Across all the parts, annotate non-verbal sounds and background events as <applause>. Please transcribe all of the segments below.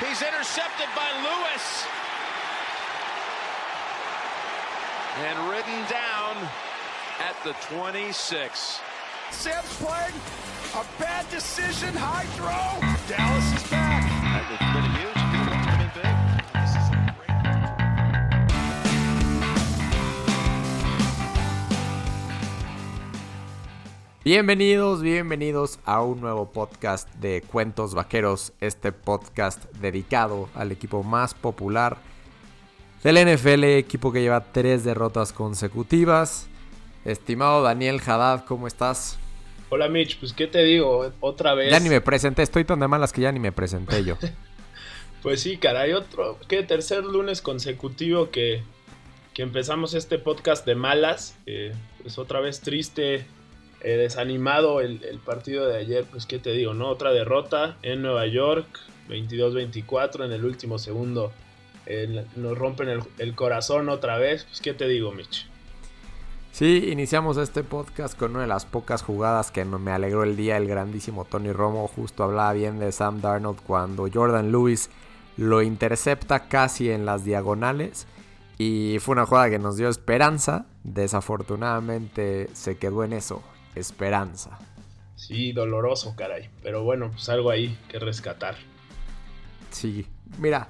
He's intercepted by Lewis. And ridden down at the 26. Sam's playing a bad decision, high throw. Dallas is back. Bienvenidos, bienvenidos a un nuevo podcast de Cuentos Vaqueros, este podcast dedicado al equipo más popular del NFL, equipo que lleva tres derrotas consecutivas. Estimado Daniel Haddad, ¿cómo estás? Hola Mitch, pues qué te digo, otra vez. Ya ni me presenté, estoy tan de malas que ya ni me presenté yo. <laughs> Pues sí, caray, otro, qué tercer lunes consecutivo que, que empezamos este podcast de malas. eh, pues otra vez triste, eh, desanimado el, partido de ayer, pues qué te digo, ¿no? Otra derrota en Nueva York, 22-24 en el último segundo. nos rompen el, el corazón otra vez, pues qué te digo, Mitch. Sí, iniciamos este podcast con una de las pocas jugadas que me alegró el día. El grandísimo Tony Romo justo hablaba bien de Sam Darnold cuando Jordan Lewis lo intercepta casi en las diagonales. Y fue una jugada que nos dio esperanza. Desafortunadamente se quedó en eso, esperanza. Sí, doloroso, caray. Pero bueno, pues algo ahí que rescatar. Sí, mira,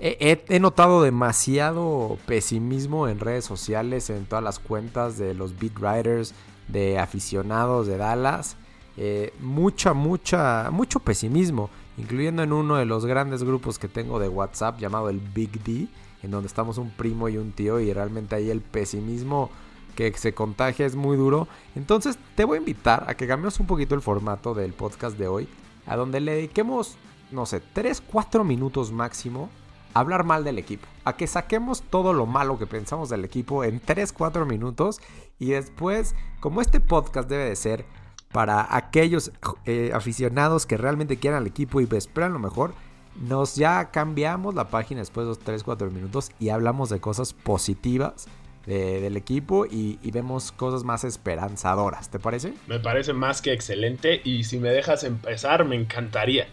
he, notado demasiado pesimismo en redes sociales, en todas las cuentas de los beat writers, de aficionados de Dallas. Eh, mucha, mucha, mucho pesimismo, incluyendo en uno de los grandes grupos que tengo de WhatsApp llamado el Big D, en donde estamos un primo y un tío y realmente ahí el pesimismo que se contagia es muy duro. Entonces te voy a invitar a que cambiemos un poquito el formato del podcast de hoy, a donde le dediquemos, no sé, 3, 4 minutos máximo a hablar mal del equipo. A que saquemos todo lo malo que pensamos del equipo en 3, 4 minutos y después, como este podcast debe de ser para aquellos eh, aficionados que realmente quieran al equipo y esperan lo mejor, nos ya cambiamos la página después de los 3, 4 minutos y hablamos de cosas positivas de- del equipo y, y vemos cosas más esperanzadoras, ¿te parece? Me parece más que excelente y si me dejas empezar me encantaría.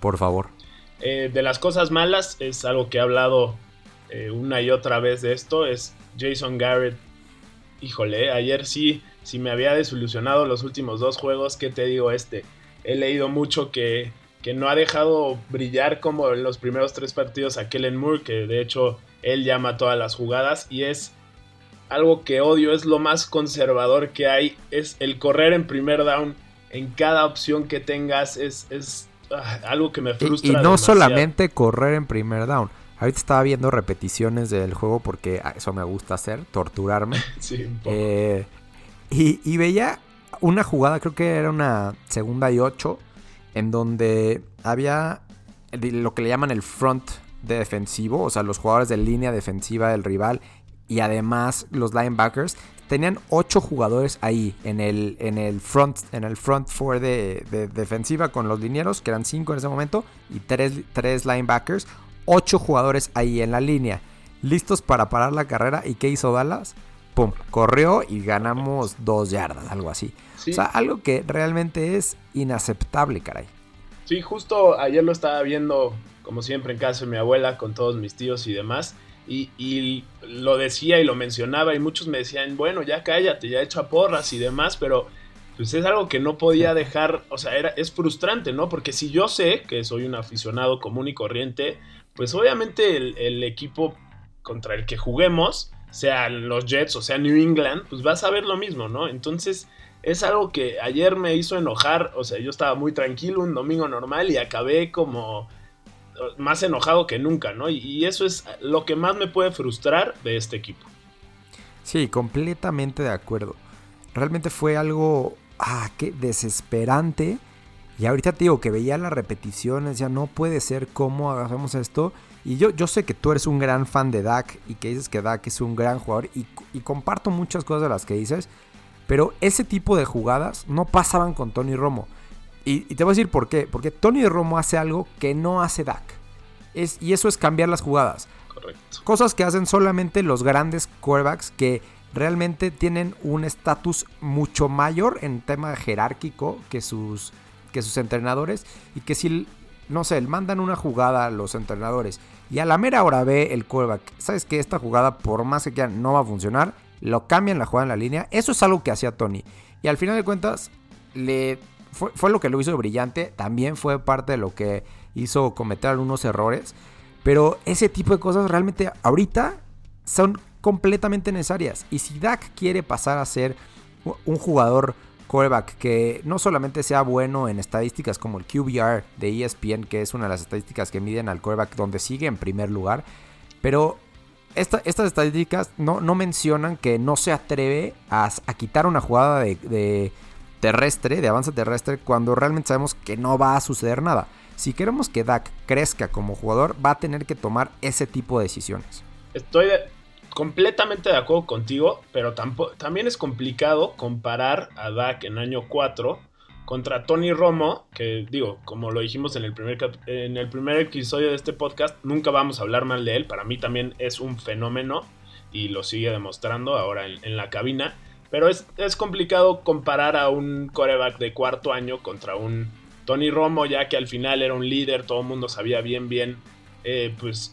Por favor. Eh, de las cosas malas es algo que he hablado eh, una y otra vez de esto, es Jason Garrett. Híjole, ayer sí, sí me había desilusionado los últimos dos juegos, ¿qué te digo este? He leído mucho que, que no ha dejado brillar como en los primeros tres partidos a Kellen Moore, que de hecho él llama todas las jugadas y es algo que odio, es lo más conservador que hay, es el correr en primer down en cada opción que tengas, es, es ah, algo que me Y, frustra. y no demasiado. solamente correr en primer down. Ahorita estaba viendo repeticiones del juego porque a eso me gusta hacer, torturarme. <laughs> Sí, un poco. Eh, y, y veía una jugada, creo que era una segunda y ocho, en donde había lo que le llaman el front de defensivo, o sea, los jugadores de línea defensiva del rival y además los linebackers. Tenían ocho jugadores ahí en el, en el front en el front four de, de defensiva con los linieros, que eran cinco en ese momento, y tres, tres linebackers. Ocho jugadores ahí en la línea, listos para parar la carrera. ¿Y qué hizo Dallas? pum, corrió y ganamos dos yardas, algo así. Sí. O sea, algo que realmente es inaceptable, caray. Sí, justo ayer lo estaba viendo, como siempre, en casa de mi abuela, con todos mis tíos y demás. Y, y lo decía y lo mencionaba, y muchos me decían, bueno, ya cállate, ya echa porras y demás, pero pues es algo que no podía dejar, o sea, era, es frustrante, ¿no? Porque si yo sé que soy un aficionado común y corriente, pues obviamente el, el equipo contra el que juguemos, sean los Jets o sea New England, pues vas a ver lo mismo, ¿no? Entonces es algo que ayer me hizo enojar, o sea, yo estaba muy tranquilo un domingo normal y acabé como más enojado que nunca, ¿no? Y, eso es lo que más me puede frustrar de este equipo. Sí, completamente de acuerdo. Realmente fue algo, ah, qué desesperante. Y ahorita te digo que veía las repeticiones, ya no puede ser cómo hagamos esto. Y yo, yo sé que tú eres un gran fan de Dak y que dices que Dak es un gran jugador y comparto muchas cosas de las que dices, pero ese tipo de jugadas no pasaban con Tony Romo. Y, y te voy a decir por qué. Porque Tony Romo hace algo que no hace Dak. Es, y eso es cambiar las jugadas. Correcto. Cosas que hacen solamente los grandes quarterbacks que realmente tienen un estatus mucho mayor en tema jerárquico que sus, que sus entrenadores. Y que si no sé, mandan una jugada a los entrenadores y a la mera hora ve el quarterback, sabes que esta jugada por más que quieran no va a funcionar, lo cambian la jugada en la línea, eso es algo que hacía Tony. Y al final de cuentas, le fue, lo que lo hizo brillante, también fue parte de lo que hizo cometer algunos errores, pero ese tipo de cosas realmente ahorita son completamente necesarias. Y si Dak quiere pasar a ser un jugador quarterback que no solamente sea bueno en estadísticas como el QBR de ESPN, que es una de las estadísticas que miden al quarterback donde sigue en primer lugar, pero estas estadísticas no, mencionan que no se atreve a, quitar una jugada de, terrestre, de avance terrestre, cuando realmente sabemos que no va a suceder nada. Si queremos que Dak crezca como jugador, va a tener que tomar ese tipo de decisiones. Estoy completamente de acuerdo contigo, pero también es complicado comparar a Dak en año 4 contra Tony Romo, que digo, como lo dijimos en el, primer, en el primer episodio de este podcast, nunca vamos a hablar mal de él, para mí también es un fenómeno y lo sigue demostrando ahora en la cabina, pero es, es, complicado comparar a un coreback de cuarto año contra un Tony Romo, ya que al final era un líder, todo el mundo sabía bien, bien, eh, pues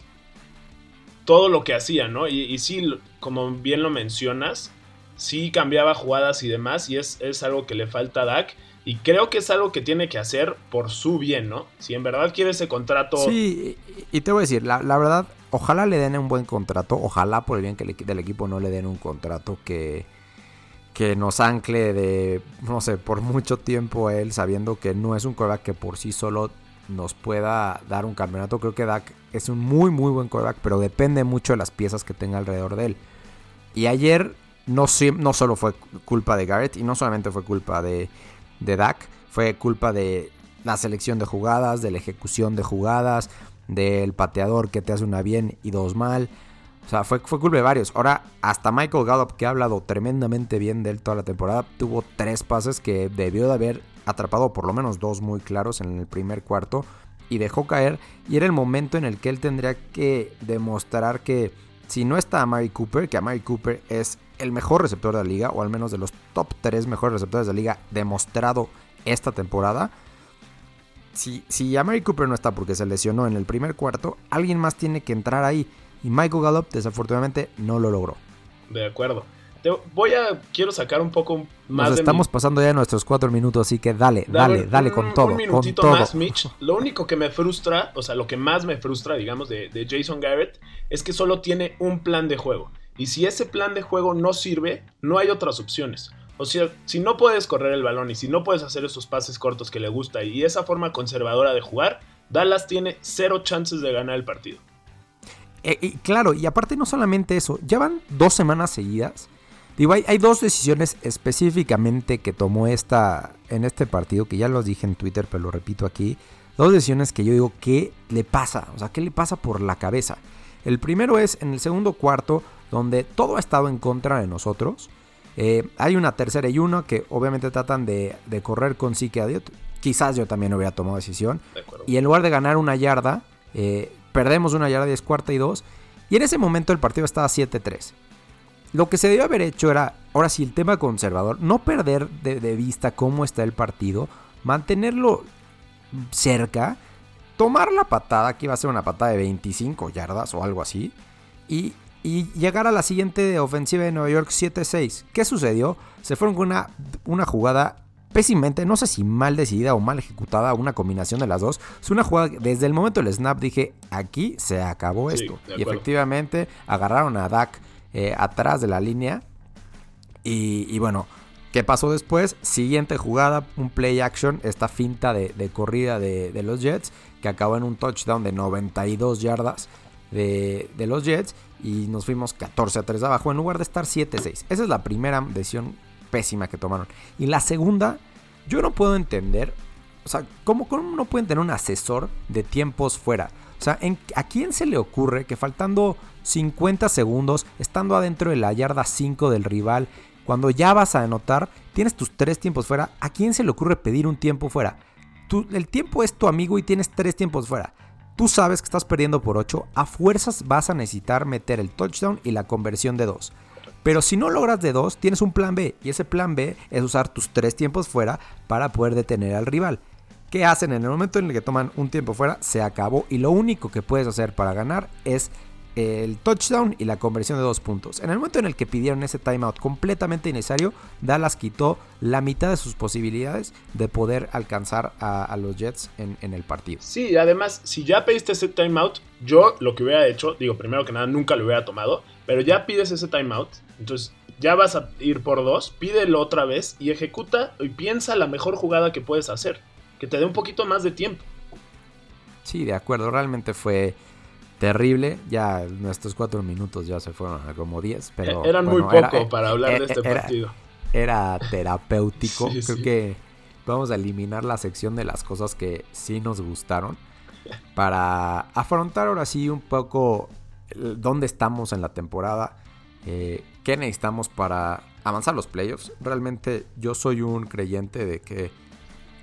todo lo que hacía, ¿no? Y, sí, como bien lo mencionas, sí cambiaba jugadas y demás, y es, es, algo que le falta a Dak. Y creo que es algo que tiene que hacer por su bien, ¿no? Si en verdad quiere ese contrato. Sí, y te voy a decir, la, la verdad, ojalá le den un buen contrato, ojalá por el bien que le, del equipo no le den un contrato que, que nos ancle de, no sé, por mucho tiempo él, sabiendo que no es un coreback que por sí solo nos pueda dar un campeonato. Creo que Dak es un muy, muy buen quarterback, pero depende mucho de las piezas que tenga alrededor de él. Y ayer no, no solo fue culpa de Garrett y no solamente fue culpa de, de Dak, fue culpa de la selección de jugadas, de la ejecución de jugadas, del pateador que te hace una bien y dos mal. O sea, fue, fue culpa de varios. Ahora, hasta Michael Gallup, que ha hablado tremendamente bien de él toda la temporada, tuvo tres pases que debió de haber atrapado por lo menos dos muy claros en el primer cuarto y dejó caer. Y era el momento en el que él tendría que demostrar que si no está Amari Cooper, que Amari Cooper es el mejor receptor de la liga, o al menos de los top 3 mejores receptores de la liga demostrado esta temporada. Si, si Amari Cooper no está porque se lesionó en el primer cuarto, alguien más tiene que entrar ahí. Y Michael Gallup desafortunadamente no lo logró. De acuerdo. Te voy a. Quiero sacar un poco más. Nos estamos mi... pasando ya nuestros cuatro minutos, así que dale, dale, dale, dale con todo. Un minutito con todo. más, Mitch. Lo único que me frustra, o sea, lo que más me frustra, digamos, de, de, Jason Garrett, es que solo tiene un plan de juego. Y si ese plan de juego no sirve, no hay otras opciones. O sea, si no puedes correr el balón y si no puedes hacer esos pases cortos que le gusta y esa forma conservadora de jugar, Dallas tiene cero chances de ganar el partido. Eh, y claro, y aparte no solamente eso, ya van dos semanas seguidas Digo, hay, hay, dos decisiones específicamente que tomó esta en este partido, que ya los dije en Twitter, pero lo repito aquí. Dos decisiones que yo digo, ¿qué le pasa? O sea, ¿qué le pasa por la cabeza? El primero es en el segundo cuarto, donde todo ha estado en contra de nosotros. Eh, hay una tercera y uno que obviamente tratan de, de correr con Zeke Elliott. Quizás yo también hubiera tomado decisión. De. Y en lugar de ganar una yarda, eh, perdemos una yarda y es cuarta y dos. Y en ese momento el partido estaba 7-3. Lo que se debió haber hecho era, ahora sí, el tema conservador, no perder de, vista cómo está el partido, mantenerlo cerca, tomar la patada, que iba a ser una patada de 25 yardas o algo así, y, y llegar a la siguiente ofensiva de Nueva York 7-6. ¿Qué sucedió? Se fueron con una, una jugada pésimamente, no sé si mal decidida o mal ejecutada, una combinación de las dos. Es una jugada, desde el momento del snap dije, aquí se acabó Sí, esto. y efectivamente agarraron a Dak eh, atrás de la línea. Y, y, bueno, ¿qué pasó después? Siguiente jugada, un play action, esta finta de, de corrida de, de, los Jets, que acabó en un touchdown de 92 yardas de, de, los Jets. Y nos fuimos 14 a 3 abajo en lugar de estar 7-6. Esa es la primera decisión pésima que tomaron. Y la segunda, yo no puedo entender, o sea, ¿cómo, cómo no pueden tener un asesor de tiempos fuera? O sea, ¿en, ¿a quién se le ocurre que faltando 50 segundos, estando adentro de la yarda 5 del rival, cuando ya vas a anotar, tienes tus tres tiempos fuera, ¿a quién se le ocurre pedir un tiempo fuera? El tiempo es tu amigo y tienes tres tiempos fuera. Tú sabes que estás perdiendo por 8, a fuerzas vas a necesitar meter el touchdown y la conversión de 2. Pero si no logras de 2, tienes un plan B. Y ese plan B es usar tus tres tiempos fuera para poder detener al rival. ¿Qué hacen en el momento en el que toman un tiempo fuera? Se acabó y lo único que puedes hacer para ganar es el touchdown y la conversión de dos puntos. En el momento en el que pidieron ese timeout completamente innecesario, Dallas quitó la mitad de sus posibilidades de poder alcanzar a, los Jets en, en, el partido. Sí, además, si ya pediste ese timeout, yo lo que hubiera hecho, digo, primero que nada, nunca lo hubiera tomado, pero ya pides ese timeout, entonces ya vas a ir por dos, pídelo otra vez y ejecuta y piensa la mejor jugada que puedes hacer, que te dé un poquito más de tiempo. Sí, de acuerdo, realmente fue terrible. Ya nuestros cuatro minutos ya se fueron a como diez, pero... Eran muy poco para hablar de este partido. Era terapéutico. <laughs> Creo que vamos a eliminar la sección de las cosas que sí nos gustaron para afrontar ahora sí un poco dónde estamos en la temporada, eh, qué necesitamos para avanzar los playoffs. Realmente yo soy un creyente de que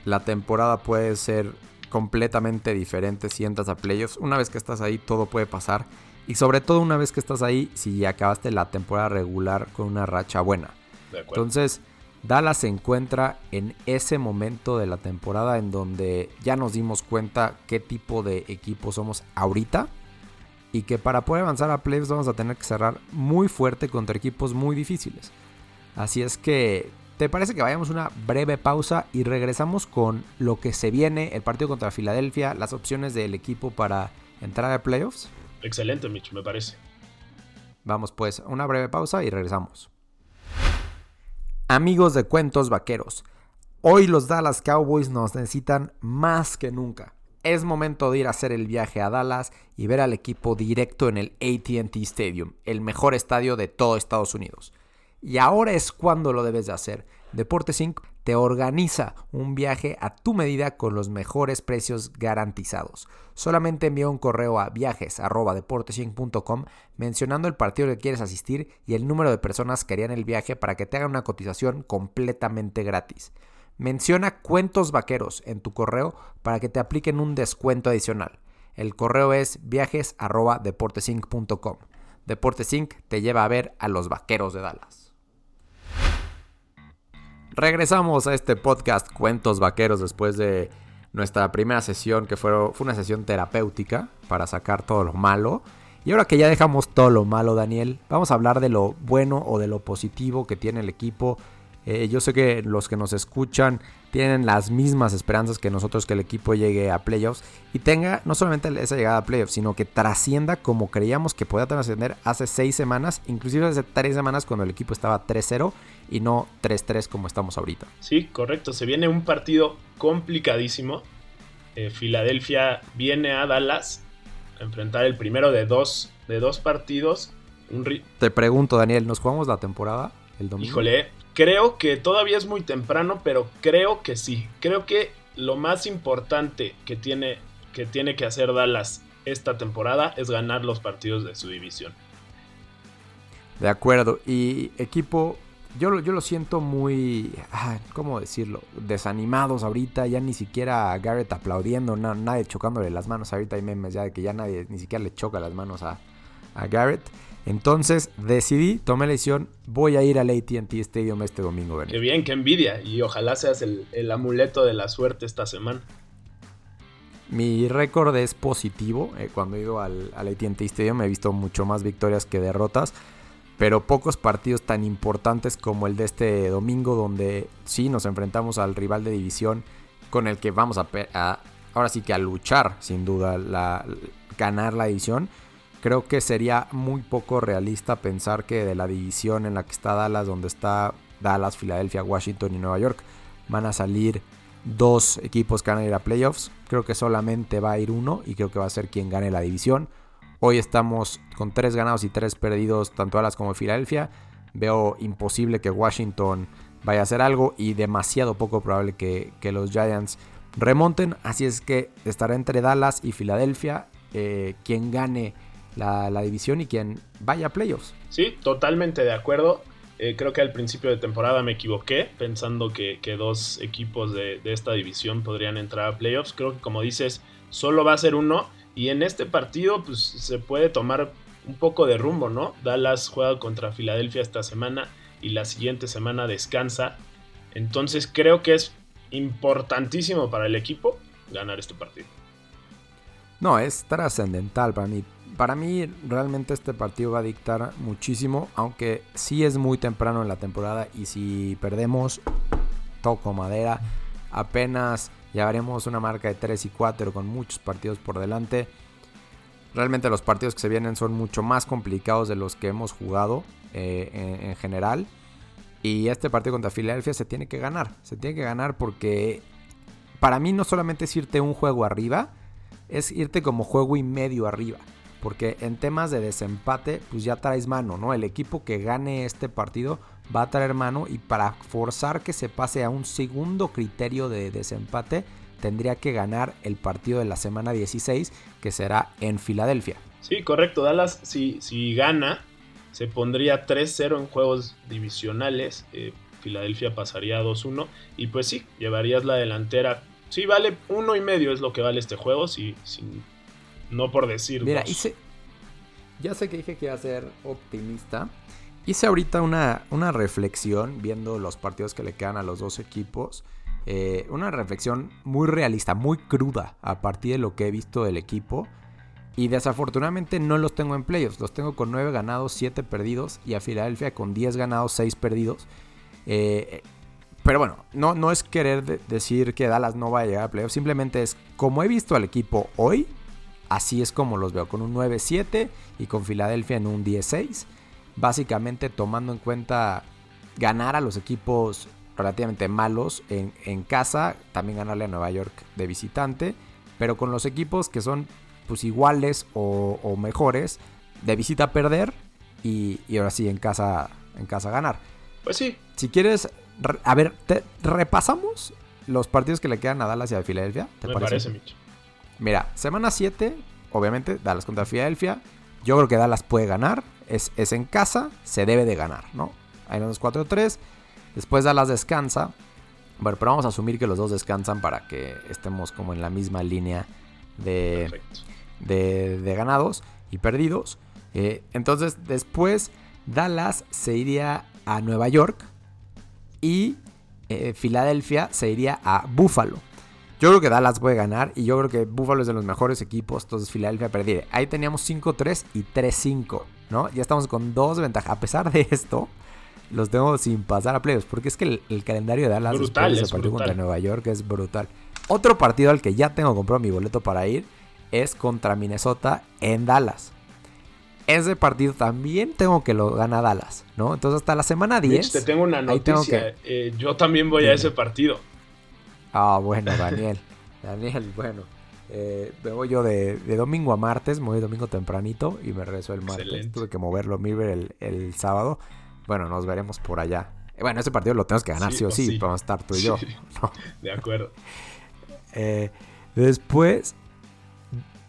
la temporada puede ser completamente diferente si entras a playoffs. Una vez que estás ahí, todo puede pasar. Y sobre todo una vez que estás ahí, si acabaste la temporada regular con una racha buena. Entonces, Dallas se encuentra en ese momento de la temporada en donde ya nos dimos cuenta qué tipo de equipo somos ahorita. Y que para poder avanzar a playoffs vamos a tener que cerrar muy fuerte contra equipos muy difíciles. Así es que ¿Te parece que vayamos una breve pausa y regresamos con lo que se viene, el partido contra Filadelfia, las opciones del equipo para entrar a playoffs? Excelente, Mitch, me parece. Vamos pues, una breve pausa y regresamos. Amigos de Cuentos Vaqueros, hoy los Dallas Cowboys nos necesitan más que nunca. Es momento de ir a hacer el viaje a Dallas y ver al equipo directo en el ATT Stadium, el mejor estadio de todo Estados Unidos. Y ahora es cuando lo debes de hacer. Deportes Inc. te organiza un viaje a tu medida con los mejores precios garantizados. Solamente envía un correo a viajes.deportesinc.com mencionando el partido que quieres asistir y el número de personas que harían el viaje para que te hagan una cotización completamente gratis. Menciona cuentos vaqueros en tu correo para que te apliquen un descuento adicional. El correo es viajes.deportesinc.com. Deportes Inc. te lleva a ver a los vaqueros de Dallas. Regresamos a este podcast Cuentos Vaqueros después de nuestra primera sesión que fue, fue una sesión terapéutica para sacar todo lo malo. Y ahora que ya dejamos todo lo malo, Daniel, vamos a hablar de lo bueno o de lo positivo que tiene el equipo eh, yo sé que los que nos escuchan tienen las mismas esperanzas que nosotros que el equipo llegue a playoffs y tenga no solamente esa llegada a playoffs, sino que trascienda como creíamos que podía trascender hace seis semanas, inclusive hace tres semanas cuando el equipo estaba 3-0 y no 3-3 como estamos ahorita. Sí, correcto. Se viene un partido complicadísimo. Eh, Filadelfia viene a Dallas a enfrentar el primero de dos, de dos partidos. Te pregunto, Daniel, ¿nos jugamos la temporada el domingo? Híjole, Creo que todavía es muy temprano, pero creo que sí. Creo que lo más importante que tiene que, tiene que hacer Dallas esta temporada es ganar los partidos de su división. De acuerdo. Y equipo, yo, yo lo siento muy, ¿cómo decirlo? Desanimados ahorita, ya ni siquiera Garrett aplaudiendo, nadie chocándole las manos. Ahorita hay memes ya de que ya nadie ni siquiera le choca las manos a Garrett. Entonces decidí, tomé la decisión, voy a ir al ATT Stadium este domingo. Qué bien, qué envidia. Y ojalá seas el, amuleto de la suerte esta semana. Mi récord es positivo. Eh, cuando he ido al, al ATT Stadium he visto mucho más victorias que derrotas. Pero pocos partidos tan importantes como el de este domingo, donde sí nos enfrentamos al rival de división con el que vamos a, a ahora sí que a luchar, sin duda, la, ganar la división Creo que sería muy poco realista pensar que de la división en la que está Dallas, donde está Dallas, Filadelfia, Washington y Nueva York, van a salir dos equipos que van a ir a playoffs. Creo que solamente va a ir uno y creo que va a ser quien gane la división. Hoy estamos con tres ganados y tres perdidos, tanto Dallas como Filadelfia. Veo imposible que Washington vaya a hacer algo y demasiado poco probable que, los Giants remonten. Así es que estará entre Dallas y Filadelfia. Eh, quien gane la, división y quien vaya a playoffs. Sí, totalmente de acuerdo. Eh, creo que al principio de temporada me equivoqué pensando que, dos equipos de, esta división podrían entrar a playoffs. Creo que como dices, solo va a ser uno. Y en este partido pues, se puede tomar un poco de rumbo, ¿no? Dallas juega contra Filadelfia esta semana y la siguiente semana descansa. Entonces creo que es importantísimo para el equipo ganar este partido. No, es trascendental para mí. Para mí realmente este partido va a dictar muchísimo, aunque sí es muy temprano en la temporada y si perdemos, toco madera, apenas llevaremos una marca de 3 y 4 con muchos partidos por delante. Realmente los partidos que se vienen son mucho más complicados de los que hemos jugado eh, en, en general. Y este partido contra Filadelfia se tiene que ganar. Se tiene que ganar porque para mí no solamente es irte un juego arriba, es irte como juego y medio arriba. Porque en temas de desempate, pues ya traes mano, ¿no? El equipo que gane este partido va a traer mano y para forzar que se pase a un segundo criterio de desempate, tendría que ganar el partido de la semana 16, que será en Filadelfia. Sí, correcto. Dallas, si, si gana, se pondría 3-0 en juegos divisionales. Eh, Filadelfia pasaría 2-1. Y pues sí, llevarías la delantera. Sí, vale uno y medio es lo que vale este juego. Sí, sí no por decir. Mira, hice. Ya sé que dije que iba a ser optimista. Hice ahorita una, una reflexión viendo los partidos que le quedan a los dos equipos. Eh, una reflexión muy realista, muy cruda a partir de lo que he visto del equipo. Y desafortunadamente no los tengo en playoffs. Los tengo con 9 ganados, 7 perdidos. Y a Filadelfia con 10 ganados, 6 perdidos. Eh, pero bueno, no, no es querer de decir que Dallas no va a llegar a playoffs. Simplemente es como he visto al equipo hoy. Así es como los veo. Con un 9-7 y con Filadelfia en un 10-6. Básicamente tomando en cuenta ganar a los equipos relativamente malos en, en, casa, también ganarle a Nueva York de visitante, pero con los equipos que son pues iguales o, o mejores, de visita perder y, y, ahora sí en casa, en casa ganar. Pues sí. Si quieres, a ver, te, repasamos los partidos que le quedan a Dallas y a Filadelfia. ¿te Me parece, parece Mira, semana 7, obviamente, Dallas contra Filadelfia. Yo creo que Dallas puede ganar. Es, es en casa, se debe de ganar, ¿no? Hay unos 4-3. Después Dallas descansa. Bueno, pero vamos a asumir que los dos descansan para que estemos como en la misma línea de, de, de, ganados y perdidos. Eh, entonces después Dallas se iría a Nueva York y eh, Filadelfia se iría a Buffalo. Yo creo que Dallas puede ganar y yo creo que Buffalo es de los mejores equipos, entonces Filadelfia perdió. Ahí teníamos 5-3 y 3-5, ¿no? Ya estamos con dos ventajas. A pesar de esto, los tengo sin pasar a playoffs. Porque es que el, el calendario de Dallas brutal, después de ese partido contra Nueva York es brutal. Otro partido al que ya tengo comprado mi boleto para ir es contra Minnesota en Dallas. Ese partido también tengo que lo gana Dallas, ¿no? Entonces hasta la semana 10. Mitch, te tengo una noticia. Tengo que... eh, yo también voy a ese partido. Ah, bueno, Daniel. <laughs> Daniel, bueno. Eh, me voy yo de, de, domingo a martes, me voy domingo tempranito y me regreso el martes. Excelente. Tuve que moverlo Mirror el, el sábado. Bueno, nos veremos por allá. Eh, bueno, ese partido lo tenemos que ganar, sí, sí o sí, sí. Vamos a estar tú y yo. <laughs> No. De acuerdo. <laughs> Eh, después,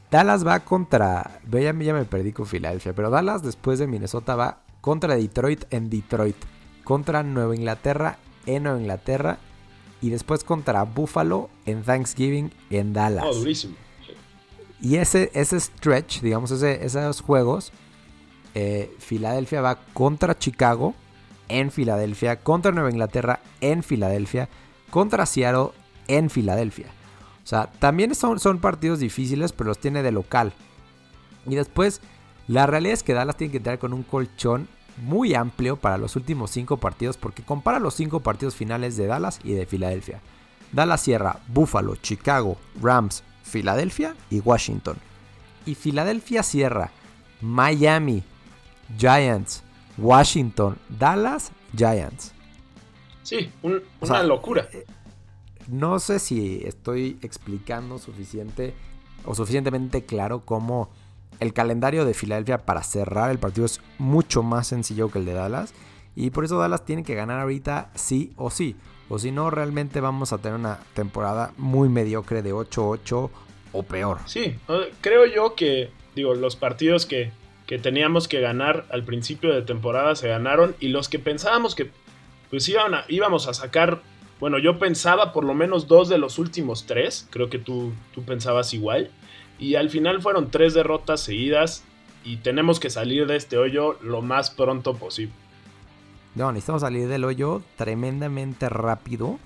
Dallas va contra. Ya, ya me perdí con Filadelfia, pero Dallas después de Minnesota va contra Detroit en Detroit, contra Nueva Inglaterra en Nueva Inglaterra y después contra Buffalo en Thanksgiving en Dallas. Oh, durísimo. Y ese, ese stretch, digamos, ese, esos juegos, eh, Filadelfia va contra Chicago en Filadelfia, contra Nueva Inglaterra en Filadelfia, contra Seattle en Filadelfia. O sea, también son, son partidos difíciles, pero los tiene de local. Y después, la realidad es que Dallas tiene que entrar con un colchón muy amplio para los últimos cinco partidos porque compara los cinco partidos finales de Dallas y de Filadelfia. Dallas cierra Buffalo, Chicago, Rams, Filadelfia y Washington. Y Filadelfia cierra Miami, Giants, Washington, Dallas, Giants. Sí, un, una o sea, locura. Eh, no sé si estoy explicando suficiente o suficientemente claro cómo el calendario de Filadelfia para cerrar el partido es mucho más sencillo que el de Dallas. Y por eso Dallas tiene que ganar ahorita sí o sí. O si no, realmente vamos a tener una temporada muy mediocre de 8-8 o peor. Sí, creo yo que, digo, los partidos que, que teníamos que ganar al principio de temporada se ganaron. Y los que pensábamos que pues iban íbamos a sacar, bueno, yo pensaba por lo menos dos de los últimos tres. Creo que tú, tú pensabas igual. Y al final fueron tres derrotas seguidas y tenemos que salir de este hoyo lo más pronto posible. No, necesitamos salir del hoyo tremendamente rápido.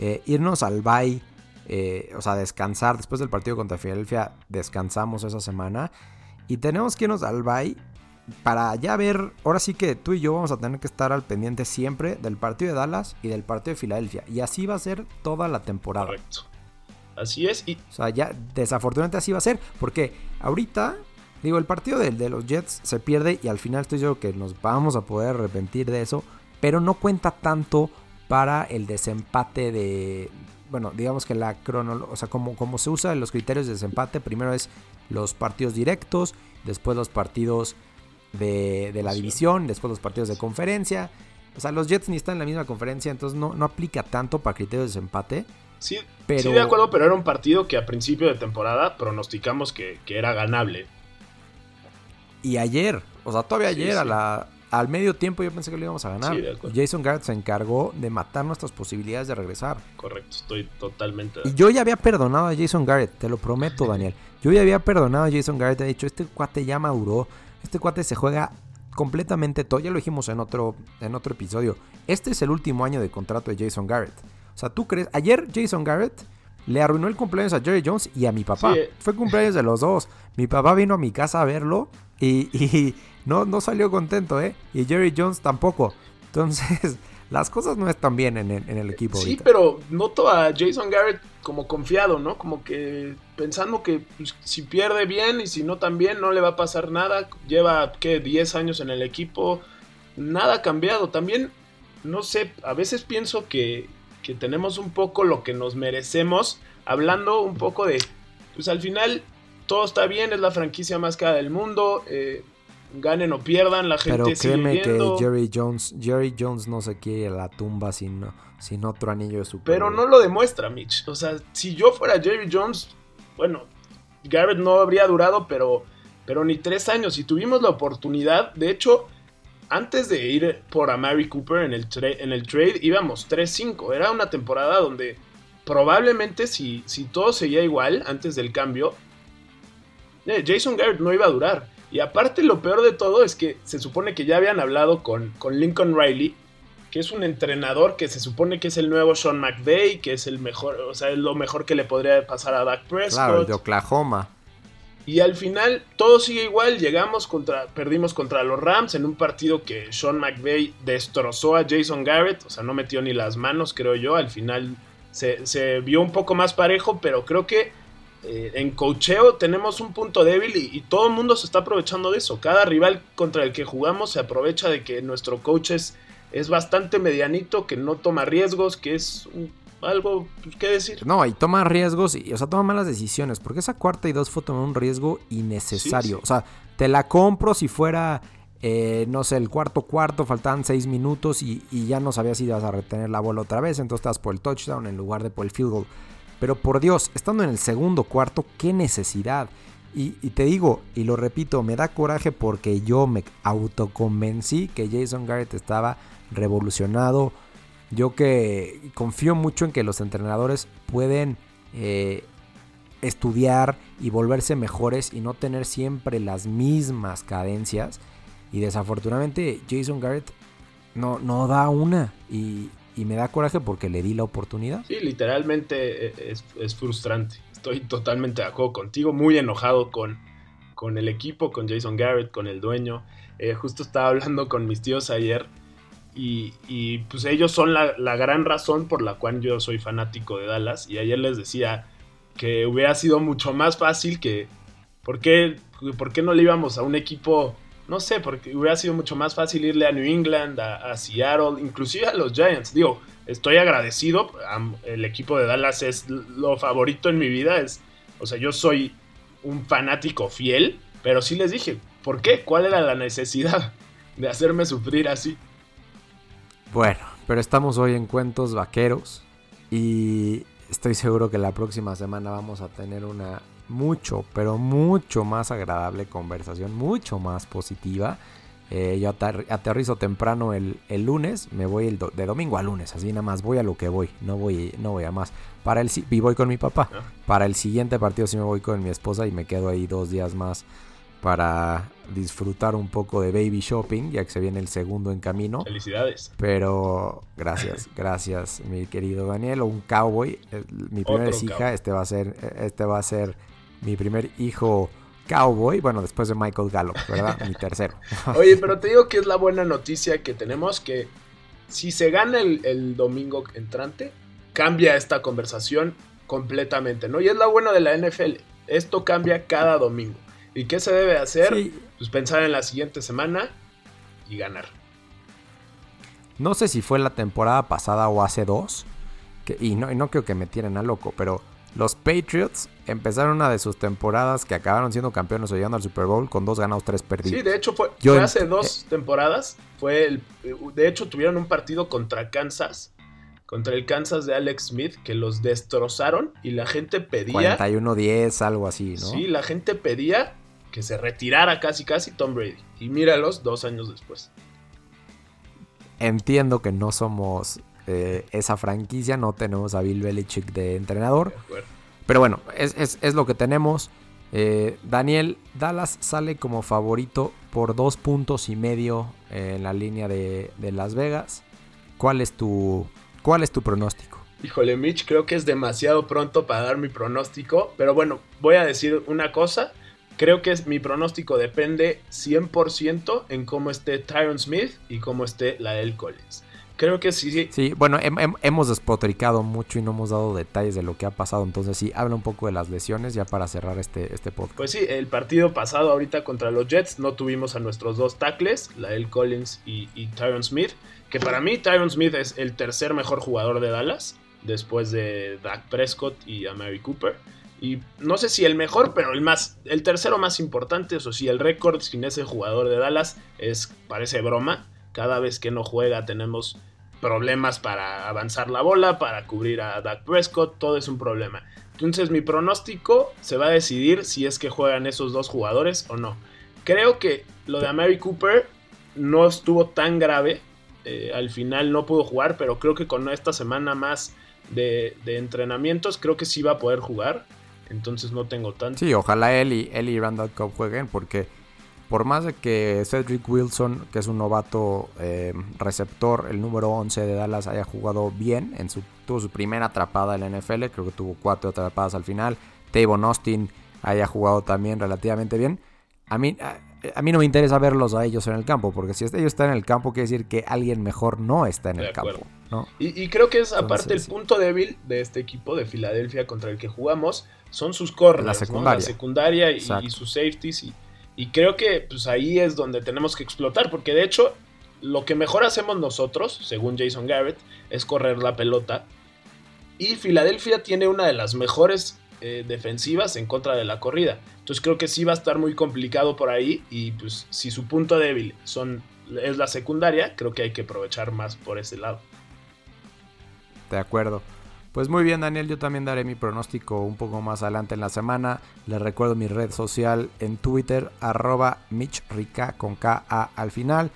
eh, irnos al bye, eh, o sea, descansar después del partido contra Filadelfia, descansamos esa semana y tenemos que irnos al bye para ya ver, ahora sí que tú y yo vamos a tener que estar al pendiente siempre del partido de Dallas y del partido de Filadelfia. Y así va a ser toda la temporada. Correcto. Así es. Y... O sea, ya desafortunadamente así va a ser. Porque ahorita, digo, el partido de, de los Jets se pierde y al final estoy yo que nos vamos a poder arrepentir de eso. Pero no cuenta tanto para el desempate de... Bueno, digamos que la cronología, o sea, como, como se usa los criterios de desempate, primero es los partidos directos, después los partidos de, de la división, después los partidos de conferencia. O sea, los Jets ni están en la misma conferencia, entonces no, no aplica tanto para criterios de desempate. Sí, Pero- sí, de acuerdo, pero era un partido que a principio de temporada pronosticamos que, que era ganable. Y ayer, o sea, todavía Sí, ayer a sí. la, al medio tiempo yo pensé que lo íbamos a ganar. Jason Garrett se encargó de matar nuestras posibilidades de regresar. Correcto, estoy totalmente. de Y yo ya había perdonado a Jason Garrett, te lo prometo, <laughs> Daniel. Yo ya había perdonado a Jason Garrett. He dicho, este cuate ya maduró. Este cuate se juega completamente todo. Ya lo dijimos en otro, en otro episodio. Este es el último año de contrato de Jason Garrett. O sea, ¿tú crees? Ayer Jason Garrett le arruinó el cumpleaños a Jerry Jones y a mi papá. Sí. Fue cumpleaños de los dos. Mi papá vino a mi casa a verlo y, y no, no salió contento, ¿eh? Y Jerry Jones tampoco. Entonces, <laughs> las cosas no están bien en el, en el equipo Sí, ahorita. pero noto a Jason Garrett como confiado, ¿no? Como que pensando que pues, si pierde bien y si no también no le va a pasar nada. Lleva, ¿qué? 10 años en el equipo. Nada ha cambiado. También, no sé, a veces pienso que, que tenemos un poco lo que nos merecemos. Hablando un poco de, pues al final todo está bien, es la franquicia más cara del mundo. eh, ganen o pierdan, la gente Pero sigue créeme que. Jerry Jones, Jerry Jones no se quiere la tumba sin, sin otro anillo de Super Pero no lo demuestra, Mitch. O sea, si yo fuera Jerry Jones, bueno, Garrett no habría durado, pero, pero ni tres años. Y tuvimos la oportunidad, de hecho, antes de ir por Amari Cooper en el, tra- en el trade, íbamos 3-5. Era una temporada donde probablemente si, si todo seguía igual antes del cambio, eh, Jason Garrett no iba a durar. Y aparte lo peor de todo es que se supone que ya habían hablado con, con Lincoln Riley, que es un entrenador que se supone que es el nuevo Sean McVay, que es el mejor, o sea, es lo mejor que le podría pasar a Dak Prescott. Claro, el de Oklahoma. Y al final todo sigue igual, llegamos contra, perdimos contra los Rams en un partido que Sean McVay destrozó a Jason Garrett, o sea, no metió ni las manos, creo yo, al final se, se vio un poco más parejo, pero creo que eh, en cocheo tenemos un punto débil y, todo el mundo se está aprovechando de eso. Cada rival contra el que jugamos se aprovecha de que nuestro coach es, es bastante medianito, que no toma riesgos, que es un- algo pues, que decir. No, y toma riesgos, y, o sea, toma malas decisiones. Porque esa cuarta y dos fue tomar un riesgo innecesario. Sí, sí. O sea, te la compro si fuera, eh, no sé, el cuarto cuarto, faltaban seis minutos y, y ya no sabías si ibas a retener la bola otra vez. Entonces estás por el touchdown en lugar de por el field goal. Pero por Dios, estando en el segundo cuarto, qué necesidad. Y, y te digo, y lo repito, me da coraje porque yo me autoconvencí que Jason Garrett estaba revolucionado. Yo que confío mucho en que los entrenadores pueden eh, estudiar y volverse mejores y no tener siempre las mismas cadencias. Y desafortunadamente Jason Garrett no, no da una. Y, y me da coraje porque le di la oportunidad. Sí, literalmente es, es frustrante. Estoy totalmente de acuerdo contigo, muy enojado con, con el equipo, con Jason Garrett, con el dueño. Eh, justo estaba hablando con mis tíos ayer y, pues ellos son la, gran razón por la cual yo soy fanático de Dallas. Y ayer les decía que hubiera sido mucho más fácil que... ¿Por qué, por qué no le íbamos a un equipo no sé, porque hubiera sido mucho más fácil irle a New England, a, a Seattle, inclusive a los Giants. Digo, estoy agradecido. El equipo de Dallas es lo favorito en mi vida. Es, o sea, yo soy un fanático fiel, pero sí les dije, ¿por qué? ¿Cuál era la necesidad de hacerme sufrir así? Bueno, pero estamos hoy en Cuentos Vaqueros y estoy seguro que la próxima semana vamos a tener una mucho, pero mucho más agradable conversación, mucho más positiva. Eh, yo ater- aterrizo temprano el, el lunes, me voy el do- de domingo a lunes, así nada más voy a lo que voy, no voy, no voy a más. Para el si- y voy con mi papá. Ah. Para el siguiente partido sí me voy con mi esposa y me quedo ahí dos días más para disfrutar un poco de baby shopping, ya que se viene el segundo en camino. Felicidades. Pero gracias, <laughs> gracias, mi querido Daniel. Un cowboy. eh, Mi primera Otro hija, cowboy. este va a ser, este va a ser mi primer hijo cowboy. Bueno, después de Michael Gallup, ¿verdad? mi tercero. <laughs> Oye, pero te digo que es la buena noticia que tenemos que si se gana el, el domingo entrante, cambia esta conversación completamente, ¿no? Y es la buena de la NFL. Esto cambia cada domingo. ¿Y qué se debe hacer? Sí, Pues pensar en la siguiente semana y ganar. no sé si fue la temporada pasada o hace dos. que- y, no, y no creo que me tiren a loco, pero los Patriots empezaron una de sus temporadas que acabaron siendo campeones o llegando al Super Bowl con dos ganados, tres perdidos. Sí, de hecho fue, Yo fue hace dos temporadas. Fue el, de hecho tuvieron un partido contra Kansas, contra el Kansas de Alex Smith, que los destrozaron y la gente pedía, 41-10, algo así, ¿no? sí, la gente pedía que se retirara casi casi Tom Brady. Y míralos dos años después. Entiendo que no somos eh, esa franquicia, no tenemos a Bill Belichick de entrenador. De. Pero bueno, es, es- es lo que tenemos. Eh, Daniel, Dallas sale como favorito por dos puntos y medio en la línea de, de Las Vegas. ¿Cuál es tu, cuál es tu pronóstico? Híjole, Mitch, creo que es demasiado pronto para dar mi pronóstico, pero bueno, voy a decir una cosa. Creo que es, mi pronóstico depende 100% en cómo esté Tyron Smith y cómo esté la L. Collins. Creo que sí, sí, Sí, bueno, hem- hem- hemos despotricado mucho y no hemos dado detalles de lo que ha pasado. Entonces sí, habla un poco de las lesiones ya para cerrar este, este podcast. Pues sí, el partido pasado ahorita contra los Jets no tuvimos a nuestros dos tackles, Lael Collins y, y Tyron Smith, que para mí Tyron Smith es el tercer mejor jugador de Dallas, después de Dak Prescott y a Mary Cooper. Y no sé si el mejor, pero el más, el tercero más importante, eso sí, el récord sin ese jugador de Dallas es, parece broma. Cada vez que no juega tenemos problemas para avanzar la bola, para cubrir a Dak Prescott, todo es un problema. Entonces mi pronóstico se va a decidir si es que juegan esos dos jugadores o no. Creo que lo de Mary Cooper no estuvo tan grave. eh, al final no pudo jugar, pero creo que con esta semana más de, de entrenamientos, creo que sí va a poder jugar. Entonces no tengo tanto. Sí, ojalá él y, él y Randall Cobb jueguen porque por más de que Cedric Wilson, que es un novato eh, receptor, el número 11 de Dallas, haya jugado bien, en su, tuvo su primera atrapada en la NFL, creo que tuvo cuatro atrapadas al final, Tavon Austin haya jugado también relativamente bien, a mí, a, a mí no me interesa verlos a ellos en el campo, porque si ellos están en el campo quiere decir que alguien mejor no está en De el acuerdo. campo, ¿no? Y, y creo que es Entonces, aparte el sí. punto débil de este equipo de Filadelfia contra el que jugamos, son sus corners, La ¿no? secundaria. La secundaria y, sus safeties. Y, y creo que pues ahí es donde tenemos que explotar, porque de hecho lo que mejor hacemos nosotros, según Jason Garrett, es correr la pelota. Y Filadelfia tiene una de las mejores eh, defensivas en contra de la corrida. Entonces creo que sí va a estar muy complicado por ahí. Y pues si su punto débil son, es la secundaria, creo que hay que aprovechar más por ese lado. De acuerdo. Pues muy bien, Daniel, yo también daré mi pronóstico un poco más adelante en la semana. Les recuerdo mi red social en Twitter, arroba MitchRica con K-A al final,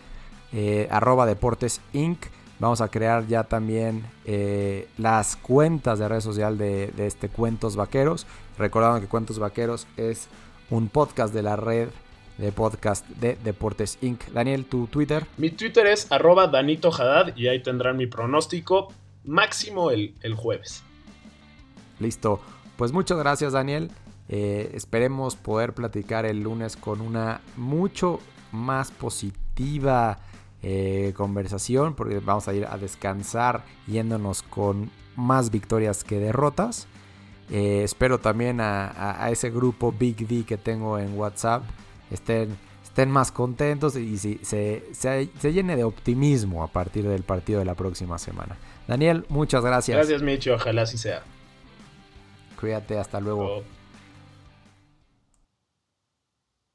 eh, arroba Deportes Inc. Vamos a crear ya también eh, las cuentas de red social de, de este Cuentos Vaqueros. Recordando que Cuentos Vaqueros es un podcast de la red de podcast de Deportes Inc. Daniel, tu Twitter. Mi Twitter es arroba Danito Haddad y ahí tendrán mi pronóstico máximo el, el jueves. Listo. Pues muchas gracias, Daniel. Eh, esperemos poder platicar el lunes con una mucho más positiva eh, conversación, porque vamos a ir a descansar yéndonos con más victorias que derrotas. Eh, espero también a, ese grupo Big D que tengo en WhatsApp estén, estén más contentos y se- se llene de optimismo a partir del partido de la próxima semana. Daniel, muchas gracias. Gracias, Mitch, y ojalá así sea. Cuídate, hasta luego.